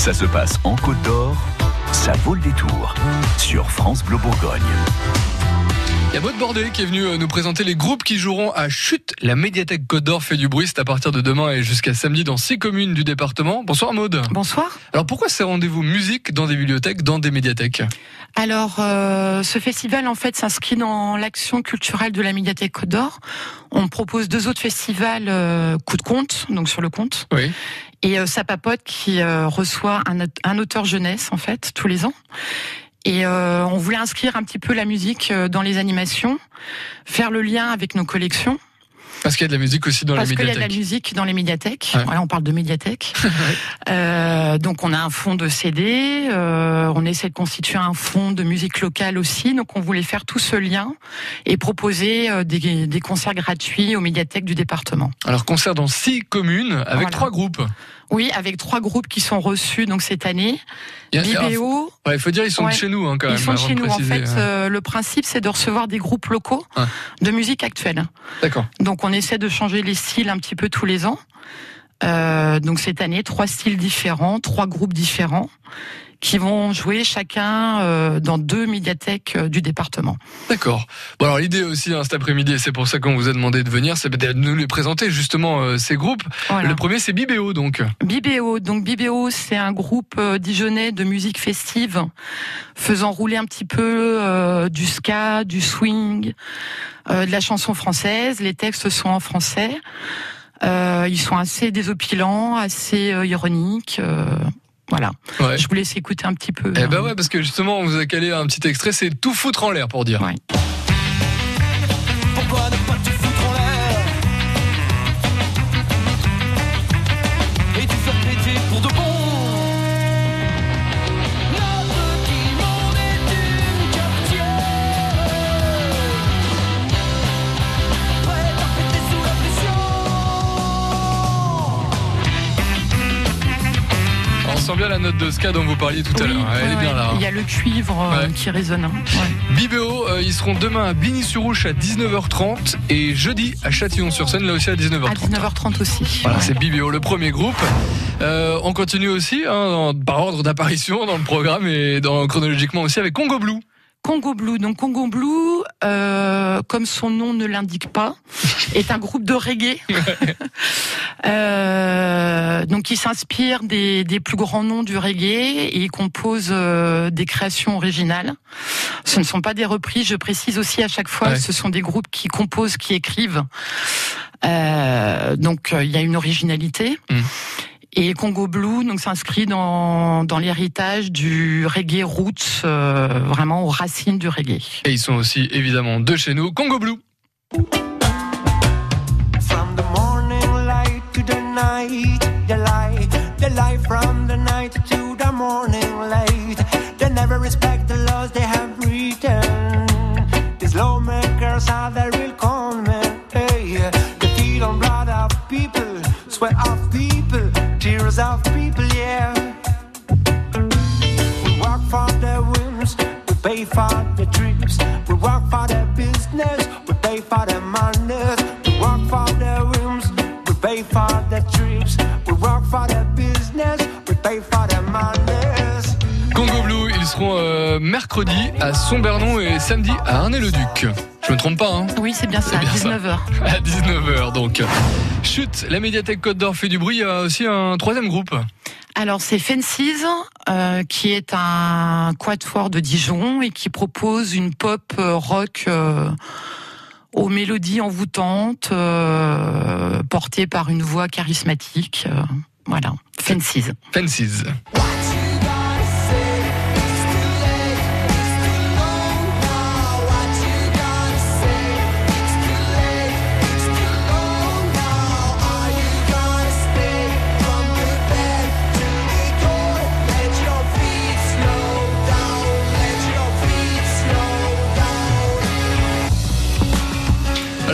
Ça se passe en Côte d'Or, ça vaut le détour sur France Bleu Bourgogne. Il y a Maud Bordet qui est venu euh, nous présenter les groupes qui joueront à Chute. La médiathèque Côte d'Or fait du bruit. C'est à partir de demain et jusqu'à samedi dans six communes du département. Bonsoir Maud. Bonsoir. Alors pourquoi ces rendez-vous musique dans des bibliothèques, dans des médiathèques? Alors, euh, ce festival, en fait, s'inscrit dans l'action culturelle de la médiathèque Côte d'Or. On propose deux autres festivals, euh, Coup de compte, donc sur le compte, Oui. Et euh, Sapapote qui euh, reçoit un, un auteur jeunesse, en fait, tous les ans. Et euh, on voulait inscrire un petit peu la musique euh, dans les animations, faire le lien avec nos collections, Parce qu'il y a de la musique aussi dans parce les qu'il y a de la médiathèques. musique dans les médiathèques. Ouais. Voilà, on parle de médiathèque. Euh, donc on a un fonds de CD, euh, on essaie de constituer un fonds de musique locale aussi. Donc on voulait faire tout ce lien et proposer euh, des, des concerts gratuits aux médiathèques du département. Alors concert dans six communes avec Voilà. trois groupes. Oui, avec trois groupes qui sont reçus donc cette année. Il Ouais, il faut dire ils sont Ouais. de chez nous hein, quand même. ils sont chez nous. En fait, ouais. euh, le principe c'est de recevoir des groupes locaux de musique actuelle. D'accord. Donc on essaie de changer les styles un petit peu tous les ans. Euh, donc cette année, trois styles différents, trois groupes différents qui vont jouer chacun euh, dans deux médiathèques euh, du département. D'accord. Bon alors l'idée aussi hein, cet après-midi, c'est pour ça qu'on vous a demandé de venir, c'est de nous les présenter justement euh, ces groupes. Voilà. Le premier c'est Bibéo donc. Bibéo, donc Bibéo, c'est un groupe dijonnais de musique festive, faisant rouler un petit peu euh, du ska, du swing, euh, de la chanson française. Les textes sont en français. Euh, ils sont assez désopilants, assez euh, ironiques. Voilà. Ouais. Je vous laisse écouter un petit peu. Eh ben ouais, parce que justement, on vous a calé un petit extrait, c'est tout foutre en l'air pour dire. Ouais. Sent bien la note de ska dont vous parliez tout à l'heure. Elle est bien ouais. là. hein. Il y a le cuivre euh, Ouais. qui résonne. hein. Bibéo, euh, ils seront demain à Bligny-sur-Rouge à 19h30 et jeudi à Châtillon-sur-Seine, là aussi à 19h30. À 19h30 aussi. Voilà, c'est Bibéo, le premier groupe. Euh, on continue aussi, hein, dans- par ordre d'apparition dans le programme et dans, chronologiquement aussi avec Congo Blue. Congo Blue. Donc Congo Blue, euh, comme son nom ne l'indique pas, est un groupe de reggae. Euh, donc il s'inspire des, des plus grands noms du reggae et il compose euh, des créations originales. Ce ne sont pas des reprises, je précise aussi à chaque fois, Ouais. ce sont des groupes qui composent, qui écrivent. Euh, donc il y a une originalité. Mm. Et Congo Blue donc s'inscrit dans, dans l'héritage du reggae roots, euh, vraiment aux racines du reggae. Et ils sont aussi évidemment de chez nous, Congo Blue. From the morning light to the night, the light, the light from the night to the morning light. They never respect the laws they have written. These lawmakers are the real conmen. Hey, they feed on blood of people, sweat of people, Congo Blue, ils seront euh, mercredi à Sombernon et samedi à Arnay-le-Duc. Je me trompe pas, hein Oui, c'est bien ça, C'est à bien ça. 19h. À 19h donc. Chute, la médiathèque Côte d'Or fait du bruit, il y a aussi un troisième groupe. Alors c'est Fences, euh, qui est un quatuor de Dijon et qui propose une pop euh, rock euh, aux mélodies envoûtantes, euh, portée par une voix charismatique. euh, voilà, Fences. Fences.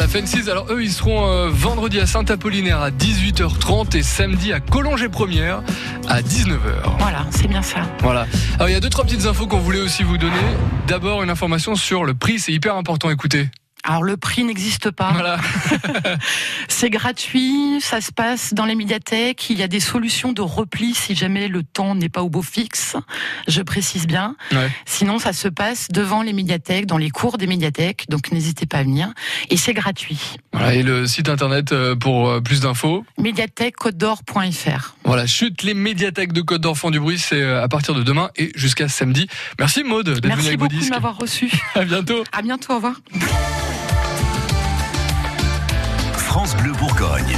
Fences, alors eux, ils seront euh, vendredi à Saint-Apollinaire à 18h30 et samedi à Collongé-Première à 19h. Voilà, c'est bien ça. Voilà. Alors, il y a deux, trois petites infos qu'on voulait aussi vous donner. D'abord, une information sur le prix, c'est hyper important, écoutez. Alors le prix n'existe pas. Voilà. C'est gratuit, ça se passe dans les médiathèques. Il y a des solutions de repli si jamais le temps n'est pas au beau fixe. Je précise bien. Ouais. Sinon, ça se passe devant les médiathèques, dans les cours des médiathèques. Donc n'hésitez pas à venir. Et c'est gratuit. Voilà, et le site internet euh, pour euh, plus d'infos. médiathèque-côte-d'or.fr. Voilà, chute les médiathèques de Côte d'Or font du bruit, c'est euh, à partir de demain et jusqu'à samedi. Merci Maude d'être venue Merci avec vos beaucoup de m'avoir reçu. À bientôt. À bientôt, au revoir. Bleu Bourgogne.